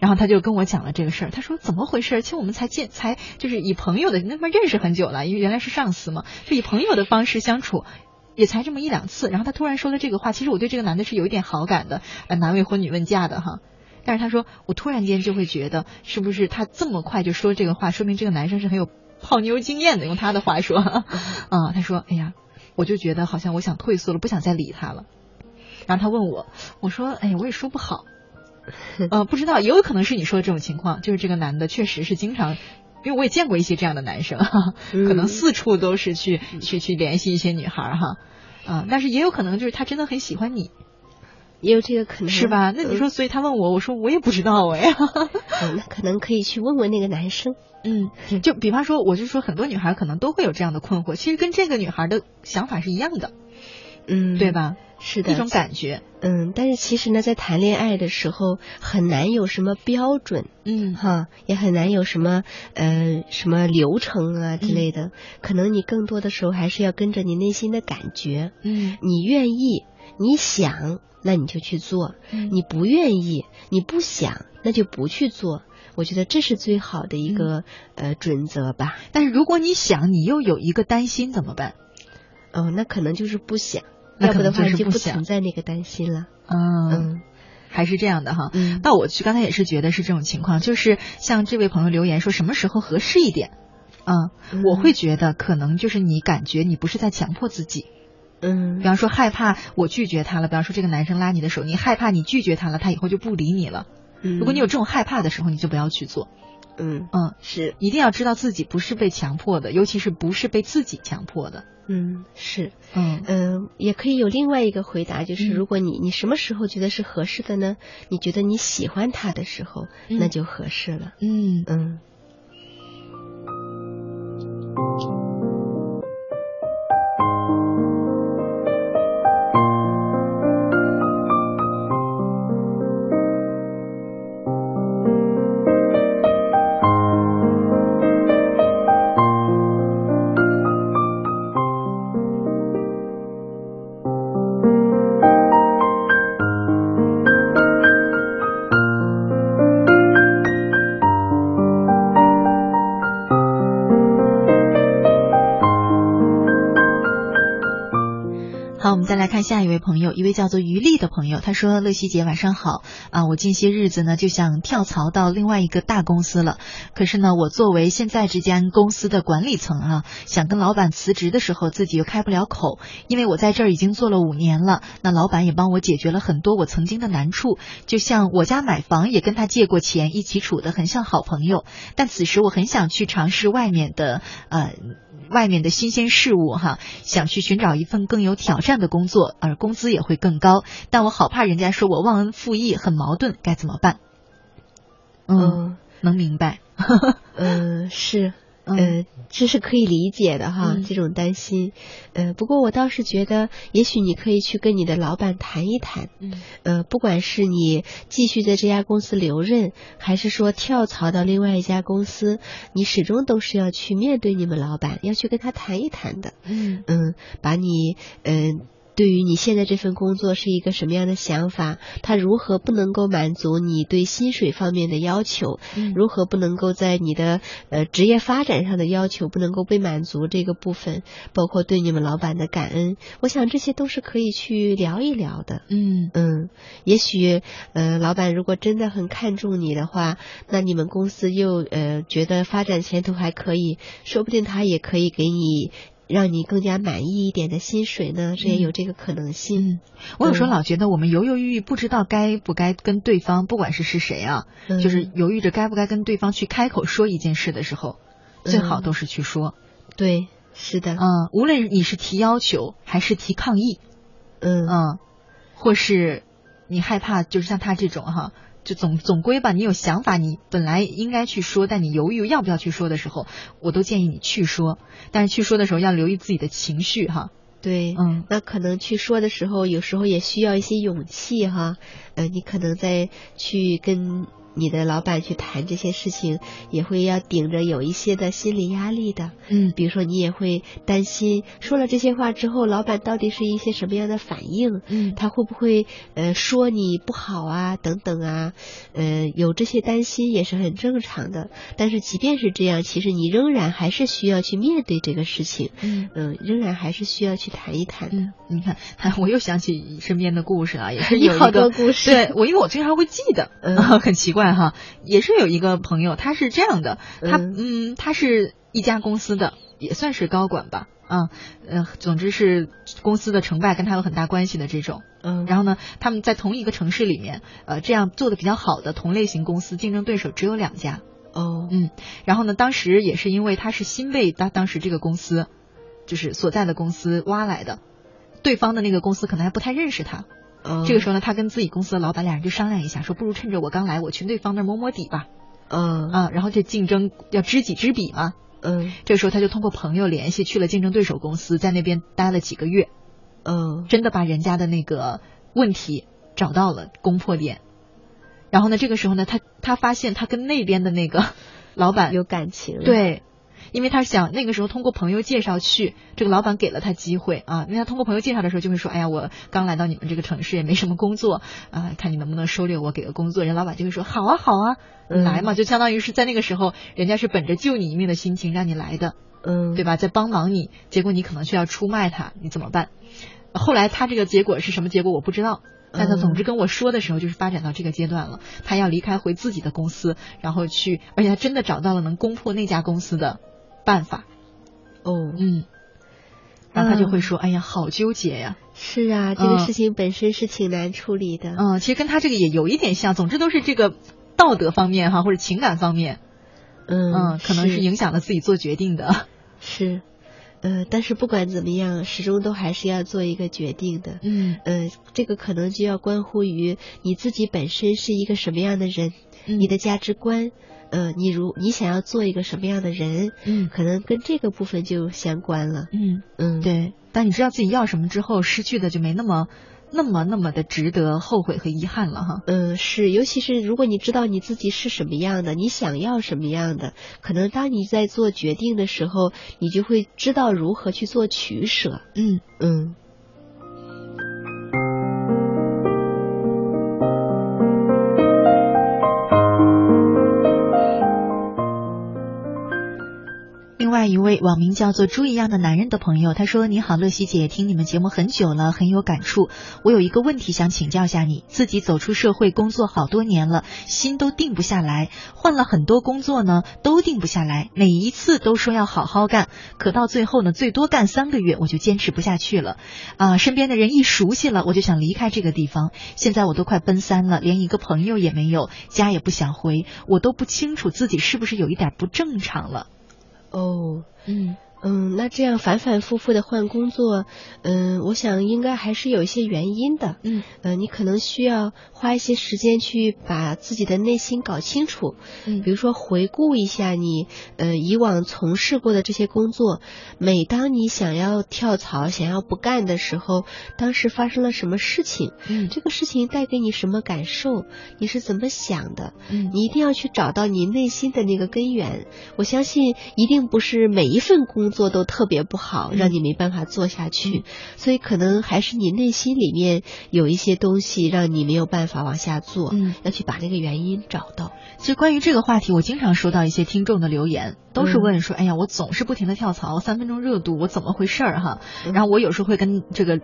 [SPEAKER 1] 然后他就跟我讲了这个事儿，他说怎么回事？其实我们才见，才就是以朋友的那么认识很久了，因为原来是上司嘛，就以朋友的方式相处，也才这么一两次。然后他突然说了这个话，其实我对这个男的是有一点好感的，男未婚女问嫁的哈。但是他说我突然间就会觉得，是不是他这么快就说这个话，说明这个男生是很有泡妞经验的？用他的话说，啊，他说，哎呀，我就觉得好像我想退缩了，不想再理他了。然后他问我，我说：“哎，我也说不好，呃，不知道，也有可能是你说的这种情况，就是这个男的确实是经常，因为我也见过一些这样的男生，可能四处都是去去去联系一些女孩，哈，啊，但是也有可能就是他真的很喜欢你，
[SPEAKER 2] 也有这个可能，
[SPEAKER 1] 是吧？那你说，所以他问我，我说我也不知道哎，
[SPEAKER 2] 那可能可以去问问那个男生，
[SPEAKER 1] 嗯，就比方说，我就说很多女孩可能都会有这样的困惑，其实跟这个女孩的想法是一样的，嗯，对吧？”
[SPEAKER 2] 是的，
[SPEAKER 1] 一种感觉，
[SPEAKER 2] 嗯，但是其实呢，在谈恋爱的时候很难有什么标准，嗯，哈，也很难有什么呃什么流程啊之类的，可能你更多的时候还是要跟着你内心的感觉，嗯，你愿意，你想，那你就去做，你不愿意，你不想，那就不去做，我觉得这是最好的一个呃准则吧。
[SPEAKER 1] 但是如果你想，你又有一个担心怎么办？
[SPEAKER 2] 哦，那可能就是不想。要不的话就不存在那个担心了。嗯，
[SPEAKER 1] 还是这样的哈。嗯，那我去刚才也是觉得是这种情况，就是像这位朋友留言说什么时候合适一点？嗯，我会觉得可能就是你感觉你不是在强迫自己。嗯，比方说害怕我拒绝他了，比方说这个男生拉你的手，你害怕你拒绝他了，他以后就不理你了。嗯，如果你有这种害怕的时候，你就不要去做。
[SPEAKER 2] 嗯
[SPEAKER 1] 嗯，
[SPEAKER 2] 是
[SPEAKER 1] 一定要知道自己不是被强迫的，尤其是不是被自己强迫的。
[SPEAKER 2] 嗯，是，
[SPEAKER 1] 嗯
[SPEAKER 2] 嗯，也可以有另外一个回答，就是如果你你什么时候觉得是合适的呢？你觉得你喜欢他的时候，那就合适了。
[SPEAKER 1] 嗯
[SPEAKER 2] 嗯。
[SPEAKER 1] 下一位朋友，一位叫做于丽的朋友，他说：“乐西姐晚上好啊，我近些日子呢就想跳槽到另外一个大公司了。可是呢，我作为现在这家公司的管理层啊，想跟老板辞职的时候，自己又开不了口，因为我在这儿已经做了五年了。那老板也帮我解决了很多我曾经的难处，就像我家买房也跟他借过钱，一起处的很像好朋友。但此时我很想去尝试外面的呃。”外面的新鲜事物哈，想去寻找一份更有挑战的工作，而工资也会更高。但我好怕人家说我忘恩负义，很矛盾，该怎么办？嗯，能明白。
[SPEAKER 2] 嗯，是。呃，这是可以理解的哈，这种担心。呃，不过我倒是觉得，也许你可以去跟你的老板谈一谈。
[SPEAKER 1] 嗯。
[SPEAKER 2] 呃，不管是你继续在这家公司留任，还是说跳槽到另外一家公司，你始终都是要去面对你们老板，要去跟他谈一谈的。
[SPEAKER 1] 嗯。
[SPEAKER 2] 嗯，把你嗯。对于你现在这份工作是一个什么样的想法？他如何不能够满足你对薪水方面的要求？如何不能够在你的呃职业发展上的要求不能够被满足？这个部分包括对你们老板的感恩，我想这些都是可以去聊一聊的。
[SPEAKER 1] 嗯
[SPEAKER 2] 嗯，也许呃老板如果真的很看重你的话，那你们公司又呃觉得发展前途还可以，说不定他也可以给你。让你更加满意一点的薪水呢？这也有这个可能性。
[SPEAKER 1] 我有时候老觉得我们犹犹豫豫，不知道该不该跟对方，不管是是谁啊，就是犹豫着该不该跟对方去开口说一件事的时候，最好都是去说。
[SPEAKER 2] 对，是的。
[SPEAKER 1] 嗯，无论你是提要求还是提抗议，
[SPEAKER 2] 嗯
[SPEAKER 1] 嗯，或是你害怕，就是像他这种哈。就总总归吧，你有想法，你本来应该去说，但你犹豫要不要去说的时候，我都建议你去说。但是去说的时候要留意自己的情绪哈。
[SPEAKER 2] 对，
[SPEAKER 1] 嗯，
[SPEAKER 2] 那可能去说的时候，有时候也需要一些勇气哈。呃，你可能在去跟。你的老板去谈这些事情，也会要顶着有一些的心理压力的。
[SPEAKER 1] 嗯，
[SPEAKER 2] 比如说你也会担心，说了这些话之后，老板到底是一些什么样的反应？
[SPEAKER 1] 嗯，
[SPEAKER 2] 他会不会呃说你不好啊？等等啊？呃，有这些担心也是很正常的。但是即便是这样，其实你仍然还是需要去面对这个事情。
[SPEAKER 1] 嗯
[SPEAKER 2] 嗯，仍然还是需要去谈一谈的。
[SPEAKER 1] 你看，我又想起身边的故事啊，也是
[SPEAKER 2] 有好多故事。
[SPEAKER 1] 对我，因为我经常会记得，嗯，很奇怪。哈，也是有一个朋友，他是这样的，他嗯，他是一家公司的，也算是高管吧，啊，呃，总之是公司的成败跟他有很大关系的这种，
[SPEAKER 2] 嗯，
[SPEAKER 1] 然后呢，他们在同一个城市里面，呃，这样做的比较好的同类型公司，竞争对手只有两家，
[SPEAKER 2] 哦，
[SPEAKER 1] 嗯，然后呢，当时也是因为他是新被他当时这个公司，就是所在的公司挖来的，对方的那个公司可能还不太认识他。这个时候呢，他跟自己公司的老板俩人就商量一下，说不如趁着我刚来，我去对方那摸摸底吧。
[SPEAKER 2] 嗯
[SPEAKER 1] 啊，然后这竞争要知己知彼嘛。
[SPEAKER 2] 嗯，
[SPEAKER 1] 这个时候他就通过朋友联系去了竞争对手公司，在那边待了几个月。
[SPEAKER 2] 嗯，
[SPEAKER 1] 真的把人家的那个问题找到了攻破点。然后呢，这个时候呢，他他发现他跟那边的那个老板
[SPEAKER 2] 有感情。
[SPEAKER 1] 对。因为他想那个时候通过朋友介绍去，这个老板给了他机会啊。因为他通过朋友介绍的时候就会说：“哎呀，我刚来到你们这个城市也没什么工作啊，看你能不能收留我，给个工作。”人老板就会说：“好啊，好啊，来嘛！”就相当于是在那个时候，人家是本着救你一命的心情让你来的，
[SPEAKER 2] 嗯，
[SPEAKER 1] 对吧？在帮忙你，结果你可能却要出卖他，你怎么办？后来他这个结果是什么结果我不知道，但他总之跟我说的时候就是发展到这个阶段了，他要离开回自己的公司，然后去，而且他真的找到了能攻破那家公司的办法。
[SPEAKER 2] 哦，
[SPEAKER 1] 嗯，然后他就会说：“哎呀，好纠结呀！”
[SPEAKER 2] 是啊，这个事情本身是挺难处理的。
[SPEAKER 1] 嗯，其实跟他这个也有一点像，总之都是这个道德方面哈，或者情感方面。
[SPEAKER 2] 嗯，嗯
[SPEAKER 1] 可能是影响了自己做决定的。
[SPEAKER 2] 是，呃，但是不管怎么样，始终都还是要做一个决定的。
[SPEAKER 1] 嗯，
[SPEAKER 2] 呃，这个可能就要关乎于你自己本身是一个什么样的人，你的价值观，呃，你如你想要做一个什么样的人，
[SPEAKER 1] 嗯，
[SPEAKER 2] 可能跟这个部分就相关了。
[SPEAKER 1] 嗯
[SPEAKER 2] 嗯，
[SPEAKER 1] 对。当你知道自己要什么之后，失去的就没那么。那么那么的值得后悔和遗憾了哈。
[SPEAKER 2] 嗯，是，尤其是如果你知道你自己是什么样的，你想要什么样的，可能当你在做决定的时候，你就会知道如何去做取舍。
[SPEAKER 1] 嗯
[SPEAKER 2] 嗯。
[SPEAKER 1] 另外一位网名叫做“猪一样的男人”的朋友，他说：“你好，乐西姐，听你们节目很久了，很有感触。我有一个问题想请教下你，自己走出社会工作好多年了，心都定不下来，换了很多工作呢，都定不下来。每一次都说要好好干，可到最后呢，最多干三个月，我就坚持不下去了。啊，身边的人一熟悉了，我就想离开这个地方。现在我都快奔三了，连一个朋友也没有，家也不想回，我都不清楚自己是不是有一点不正常了。”
[SPEAKER 2] 哦，
[SPEAKER 1] 嗯。
[SPEAKER 2] 嗯，那这样反反复复的换工作，嗯，我想应该还是有一些原因的，
[SPEAKER 1] 嗯，
[SPEAKER 2] 呃，你可能需要花一些时间去把自己的内心搞清楚，
[SPEAKER 1] 嗯，
[SPEAKER 2] 比如说回顾一下你呃以往从事过的这些工作，每当你想要跳槽、想要不干的时候，当时发生了什么事情，
[SPEAKER 1] 嗯，
[SPEAKER 2] 这个事情带给你什么感受，你是怎么想的，
[SPEAKER 1] 嗯，
[SPEAKER 2] 你一定要去找到你内心的那个根源，我相信一定不是每一份工做都特别不好，让你没办法做下去，所以可能还是你内心里面有一些东西让你没有办法往下做，
[SPEAKER 1] 嗯，
[SPEAKER 2] 要去把那个原因找到。
[SPEAKER 1] 其实关于这个话题，我经常收到一些听众的留言，都是问说：“哎呀，我总是不停的跳槽，三分钟热度，我怎么回事儿哈？”然后我有时候会跟这个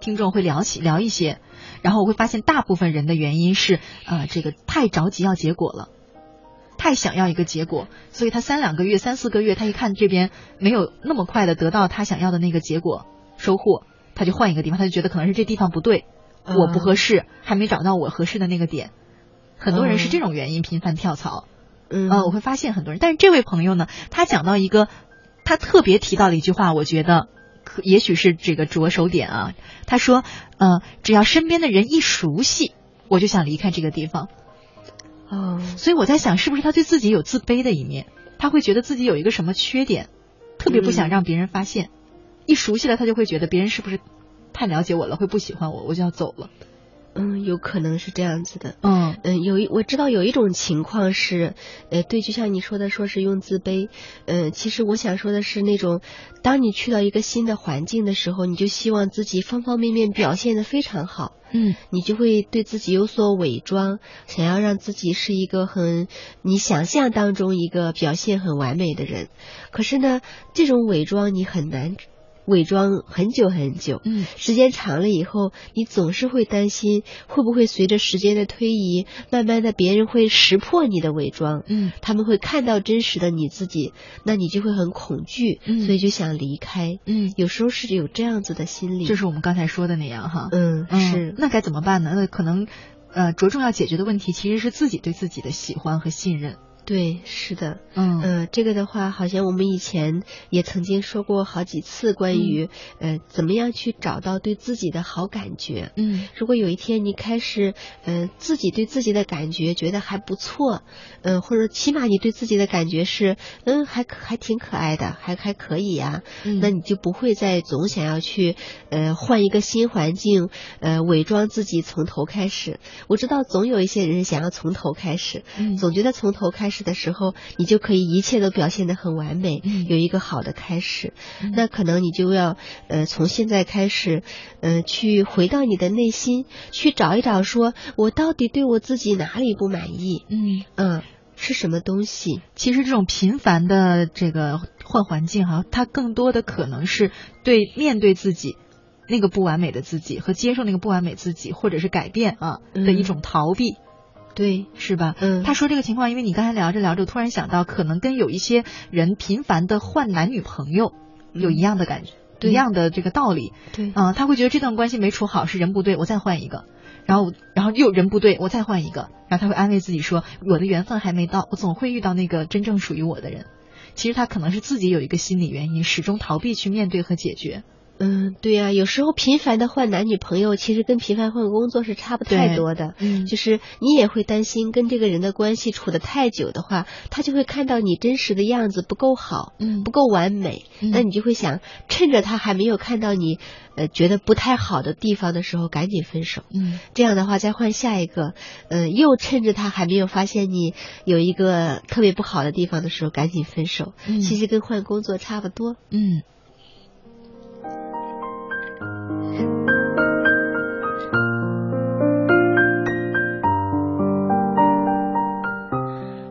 [SPEAKER 1] 听众会聊起聊一些，然后我会发现大部分人的原因是啊，这个太着急要结果了。太想要一个结果，所以他三两个月、三四个月，他一看这边没有那么快的得到他想要的那个结果收获，他就换一个地方，他就觉得可能是这地方不对，我不合适，还没找到我合适的那个点。很多人是这种原因频繁跳槽，
[SPEAKER 2] 嗯，
[SPEAKER 1] 我会发现很多人。但是这位朋友呢，他讲到一个，他特别提到了一句话，我觉得可也许是这个着手点啊。他说，呃，只要身边的人一熟悉，我就想离开这个地方。
[SPEAKER 2] 哦，
[SPEAKER 1] 所以我在想，是不是他对自己有自卑的一面？他会觉得自己有一个什么缺点，特别不想让别人发现。一熟悉了，他就会觉得别人是不是太了解我了，会不喜欢我，我就要走了。
[SPEAKER 2] 嗯，有可能是这样子的。
[SPEAKER 1] 嗯
[SPEAKER 2] 嗯，有一我知道有一种情况是，呃，对，就像你说的，说是用自卑。嗯，其实我想说的是，那种当你去到一个新的环境的时候，你就希望自己方方面面表现的非常好。
[SPEAKER 1] 嗯，
[SPEAKER 2] 你就会对自己有所伪装，想要让自己是一个很你想象当中一个表现很完美的人。可是呢，这种伪装你很难。伪装很久很久，
[SPEAKER 1] 嗯，
[SPEAKER 2] 时间长了以后，你总是会担心会不会随着时间的推移，慢慢的别人会识破你的伪装，
[SPEAKER 1] 嗯，
[SPEAKER 2] 他们会看到真实的你自己，那你就会很恐惧，
[SPEAKER 1] 嗯，
[SPEAKER 2] 所以就想离开，
[SPEAKER 1] 嗯，
[SPEAKER 2] 有时候是有这样子的心理，
[SPEAKER 1] 就是我们刚才说的那样哈，
[SPEAKER 2] 嗯，是，
[SPEAKER 1] 那该怎么办呢？那可能，呃，着重要解决的问题其实是自己对自己的喜欢和信任。
[SPEAKER 2] 对，是的，
[SPEAKER 1] 嗯
[SPEAKER 2] 呃，这个的话，好像我们以前也曾经说过好几次关于，呃，怎么样去找到对自己的好感觉。
[SPEAKER 1] 嗯，
[SPEAKER 2] 如果有一天你开始，呃，自己对自己的感觉觉得还不错，嗯，或者起码你对自己的感觉是，嗯，还还挺可爱的，还还可以呀，
[SPEAKER 1] 嗯，
[SPEAKER 2] 那你就不会再总想要去，呃，换一个新环境，呃，伪装自己从头开始。我知道总有一些人想要从头开始，
[SPEAKER 1] 嗯，
[SPEAKER 2] 总觉得从头开始。的时候，你就可以一切都表现得很完美，
[SPEAKER 1] 嗯、
[SPEAKER 2] 有一个好的开始。
[SPEAKER 1] 嗯、
[SPEAKER 2] 那可能你就要呃从现在开始，呃去回到你的内心，去找一找，说我到底对我自己哪里不满意？
[SPEAKER 1] 嗯
[SPEAKER 2] 嗯，是什么东西？
[SPEAKER 1] 其实这种频繁的这个换环境哈，它更多的可能是对面对自己那个不完美的自己和接受那个不完美自己，或者是改变啊、
[SPEAKER 2] 嗯、
[SPEAKER 1] 的一种逃避。
[SPEAKER 2] 对，
[SPEAKER 1] 是吧？
[SPEAKER 2] 嗯，
[SPEAKER 1] 他说这个情况，因为你刚才聊着聊着，突然想到，可能跟有一些人频繁的换男女朋友有一样的感觉。一样的这个道理。
[SPEAKER 2] 对，
[SPEAKER 1] 啊，他会觉得这段关系没处好是人不对，我再换一个，然后然后又人不对，我再换一个，然后他会安慰自己说，我的缘分还没到，我总会遇到那个真正属于我的人。其实他可能是自己有一个心理原因，始终逃避去面对和解决。
[SPEAKER 2] 嗯，对呀，有时候频繁的换男女朋友，其实跟频繁换工作是差不太多的。
[SPEAKER 1] 嗯，
[SPEAKER 2] 就是你也会担心跟这个人的关系处得太久的话，他就会看到你真实的样子不够好，
[SPEAKER 1] 嗯，
[SPEAKER 2] 不够完美，那你就会想趁着他还没有看到你呃觉得不太好的地方的时候，赶紧分手。
[SPEAKER 1] 嗯，
[SPEAKER 2] 这样的话再换下一个，呃，又趁着他还没有发现你有一个特别不好的地方的时候，赶紧分手。
[SPEAKER 1] 嗯，
[SPEAKER 2] 其实跟换工作差不多。
[SPEAKER 1] 嗯。you.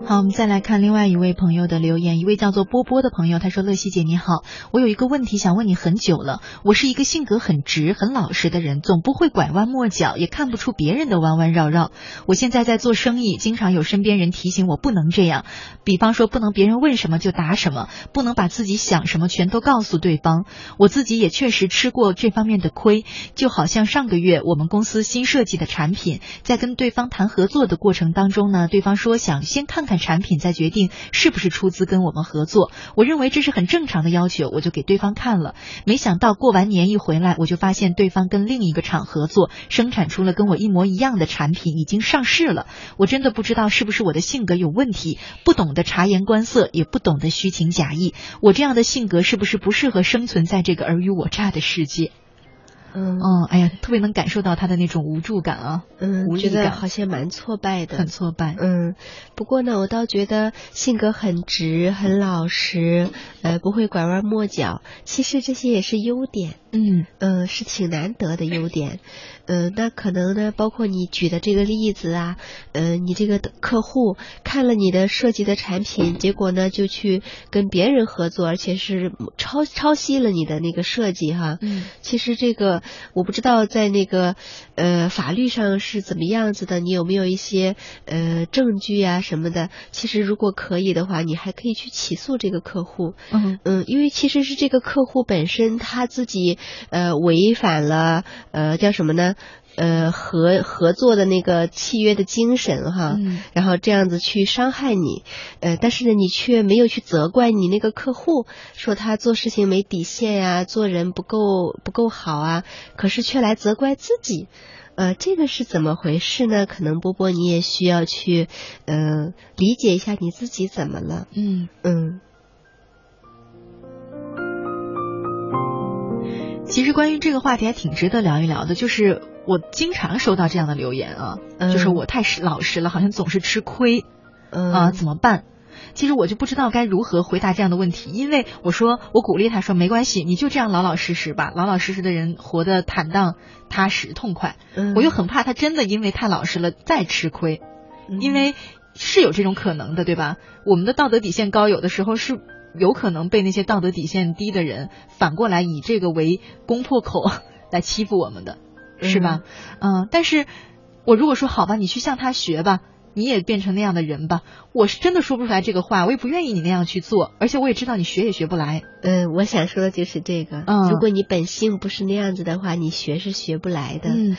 [SPEAKER 1] 好，我们再来看另外一位朋友的留言。一位叫做波波的朋友，他说：“乐西姐你好，我有一个问题想问你很久了。我是一个性格很直、很老实的人，总不会拐弯抹角，也看不出别人的弯弯绕绕。我现在在做生意，经常有身边人提醒我不能这样，比方说不能别人问什么就答什么，不能把自己想什么全都告诉对方。我自己也确实吃过这方面的亏，就好像上个月我们公司新设计的产品，在跟对方谈合作的过程当中呢，对方说想先看看。”产品再决定是不是出资跟我们合作，我认为这是很正常的要求，我就给对方看了。没想到过完年一回来，我就发现对方跟另一个厂合作，生产出了跟我一模一样的产品，已经上市了。我真的不知道是不是我的性格有问题，不懂得察言观色，也不懂得虚情假意。我这样的性格是不是不适合生存在这个尔虞我诈的世界？
[SPEAKER 2] 嗯，
[SPEAKER 1] 哎呀，特别能感受到他的那种无助感啊，
[SPEAKER 2] 嗯，
[SPEAKER 1] 无
[SPEAKER 2] 觉得，好像蛮挫败的，
[SPEAKER 1] 很挫败。
[SPEAKER 2] 嗯，不过呢，我倒觉得性格很直、很老实，呃，不会拐弯抹角，其实这些也是优点。
[SPEAKER 1] 嗯
[SPEAKER 2] 嗯，是挺难得的优点。嗯，那可能呢，包括你举的这个例子啊，嗯，你这个客户看了你的设计的产品，结果呢就去跟别人合作，而且是抄抄袭了你的那个设计哈。
[SPEAKER 1] 嗯，
[SPEAKER 2] 其实这个我不知道在那个呃法律上是怎么样子的，你有没有一些呃证据啊什么的？其实如果可以的话，你还可以去起诉这个客户。
[SPEAKER 1] 嗯
[SPEAKER 2] 嗯，因为其实是这个客户本身他自己呃违反了呃叫什么呢？呃，合合作的那个契约的精神哈，然后这样子去伤害你，呃，但是呢，你却没有去责怪你那个客户，说他做事情没底线呀，做人不够不够好啊，可是却来责怪自己，呃，这个是怎么回事呢？可能波波你也需要去，呃，理解一下你自己怎么了，
[SPEAKER 1] 嗯
[SPEAKER 2] 嗯。
[SPEAKER 1] 其实关于这个话题还挺值得聊一聊的，就是我经常收到这样的留言啊，就是我太实老实了，好像总是吃亏，啊，怎么办？其实我就不知道该如何回答这样的问题，因为我说我鼓励他说没关系，你就这样老老实实吧，老老实实的人活得坦荡踏实痛快。我又很怕他真的因为太老实了再吃亏，因为是有这种可能的，对吧？我们的道德底线高，有的时候是。有可能被那些道德底线低的人反过来以这个为攻破口来欺负我们的，是吧？嗯，但是我如果说好吧，你去向他学吧，你也变成那样的人吧，我是真的说不出来这个话，我也不愿意你那样去做，而且我也知道你学也学不来。
[SPEAKER 2] 嗯，我想说的就是这个。
[SPEAKER 1] 嗯，
[SPEAKER 2] 如果你本性不是那样子的话，你学是学不来的。
[SPEAKER 1] 嗯。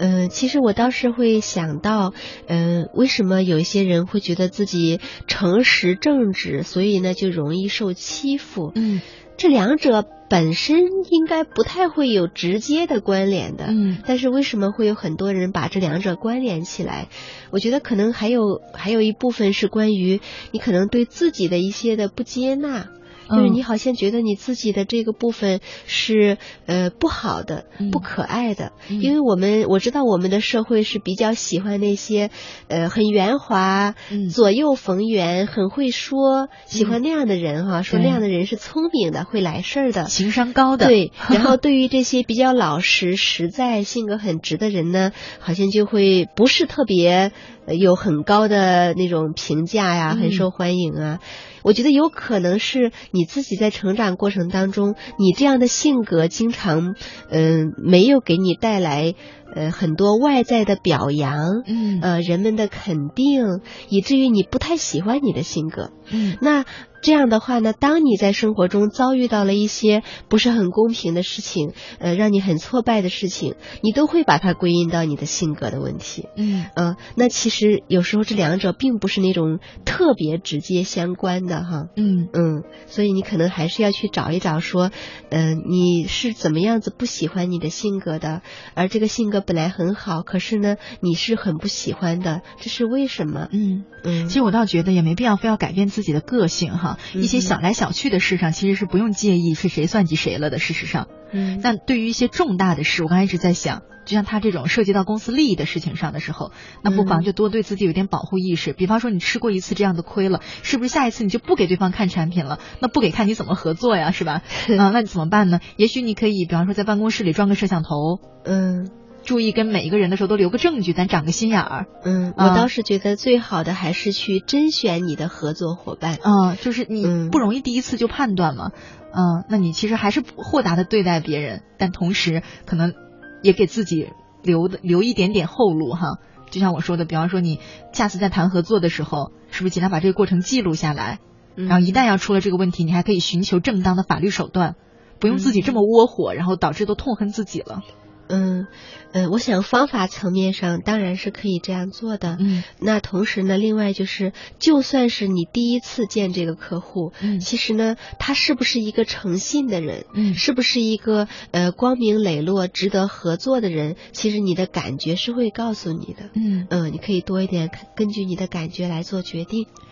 [SPEAKER 2] 嗯，其实我倒是会想到，嗯，为什么有一些人会觉得自己诚实正直，所以呢就容易受欺负？
[SPEAKER 1] 嗯，
[SPEAKER 2] 这两者本身应该不太会有直接的关联的。
[SPEAKER 1] 嗯，
[SPEAKER 2] 但是为什么会有很多人把这两者关联起来？我觉得可能还有还有一部分是关于你可能对自己的一些的不接纳。就是你好像觉得你自己的这个部分是呃不好的、不可爱的，因为我们我知道我们的社会是比较喜欢那些呃很圆滑、左右逢源、很会说，喜欢那样的人哈，说那样的人是聪明的、会来事儿的、
[SPEAKER 1] 情商高的。
[SPEAKER 2] 对，然后对于这些比较老实、实在、性格很直的人呢，好像就会不是特别有很高的那种评价呀，很受欢迎啊。我觉得有可能是你自己在成长过程当中，你这样的性格经常，嗯，没有给你带来呃很多外在的表扬，
[SPEAKER 1] 嗯，
[SPEAKER 2] 呃人们的肯定，以至于你不太喜欢你的性格，
[SPEAKER 1] 嗯，
[SPEAKER 2] 那。这样的话呢，当你在生活中遭遇到了一些不是很公平的事情，呃，让你很挫败的事情，你都会把它归因到你的性格的问题。
[SPEAKER 1] 嗯，
[SPEAKER 2] 呃，那其实有时候这两者并不是那种特别直接相关的哈。
[SPEAKER 1] 嗯
[SPEAKER 2] 嗯，所以你可能还是要去找一找，说，嗯，你是怎么样子不喜欢你的性格的，而这个性格本来很好，可是呢，你是很不喜欢的，这是为什么？
[SPEAKER 1] 嗯
[SPEAKER 2] 嗯，
[SPEAKER 1] 其实我倒觉得也没必要非要改变自己的个性哈。一些小来小去的事上，其实是不用介意是谁算计谁了的。事实上，
[SPEAKER 2] 嗯，
[SPEAKER 1] 但对于一些重大的事，我刚才一直在想，就像他这种涉及到公司利益的事情上的时候，那不妨就多对自己有点保护意识。比方说，你吃过一次这样的亏了，是不是下一次你就不给对方看产品了？那不给看你怎么合作呀？是吧？啊，那你怎么办呢？也许你可以，比方说在办公室里装个摄像头，
[SPEAKER 2] 嗯。
[SPEAKER 1] 注意跟每一个人的时候都留个证据，咱长个心眼儿。
[SPEAKER 2] 嗯，我倒是觉得最好的还是去甄选你的合作伙伴。
[SPEAKER 1] 嗯，就是你不容易第一次就判断嘛。嗯，那你其实还是豁达的对待别人，但同时可能也给自己留的留一点点后路哈。就像我说的，比方说你下次在谈合作的时候，是不是尽量把这个过程记录下来？然后一旦要出了这个问题，你还可以寻求正当的法律手段，不用自己这么窝火，然后导致都痛恨自己了。
[SPEAKER 2] 嗯，呃，我想方法层面上当然是可以这样做的。
[SPEAKER 1] 嗯，
[SPEAKER 2] 那同时呢，另外就是，就算是你第一次见这个客户，
[SPEAKER 1] 嗯，
[SPEAKER 2] 其实呢，他是不是一个诚信的人，
[SPEAKER 1] 嗯，
[SPEAKER 2] 是不是一个呃光明磊落、值得合作的人，其实你的感觉是会告诉你的。
[SPEAKER 1] 嗯
[SPEAKER 2] 嗯，你可以多一点根据你的感觉来做决定。